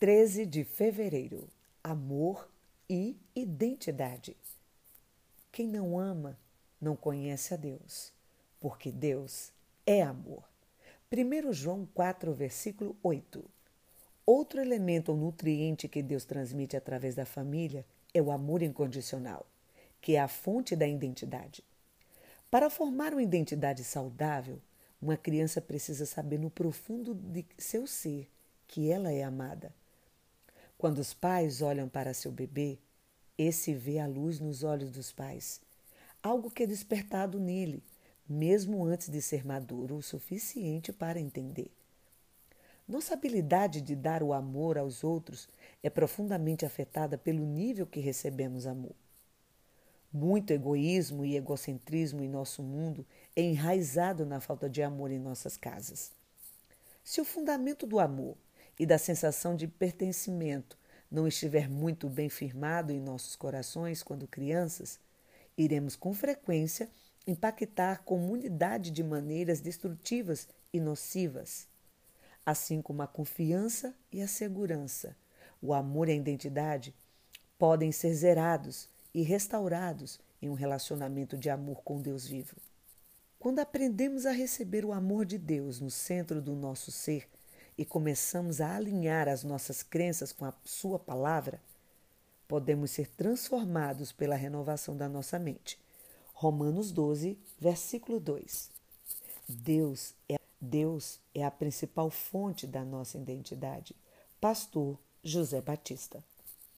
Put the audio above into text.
13 de fevereiro. Amor e identidade. Quem não ama não conhece a Deus, porque Deus é amor. 1 João 4, versículo 8. Outro elemento ou nutriente que Deus transmite através da família é o amor incondicional, que é a fonte da identidade. Para formar uma identidade saudável, uma criança precisa saber no profundo de seu ser que ela é amada. Quando os pais olham para seu bebê, esse vê a luz nos olhos dos pais, algo que é despertado nele, mesmo antes de ser maduro o suficiente para entender. Nossa habilidade de dar o amor aos outros é profundamente afetada pelo nível que recebemos amor. Muito egoísmo e egocentrismo em nosso mundo é enraizado na falta de amor em nossas casas. Se o fundamento do amor e da sensação de pertencimento não estiver muito bem firmado em nossos corações quando crianças, iremos com frequência impactar comunidade de maneiras destrutivas e nocivas. Assim como a confiança e a segurança, o amor e a identidade podem ser zerados e restaurados em um relacionamento de amor com Deus vivo. Quando aprendemos a receber o amor de Deus no centro do nosso ser e começamos a alinhar as nossas crenças com a Sua palavra, podemos ser transformados pela renovação da nossa mente. Romanos 12, versículo 2. Deus é, Deus é a principal fonte da nossa identidade. Pastor José Batista.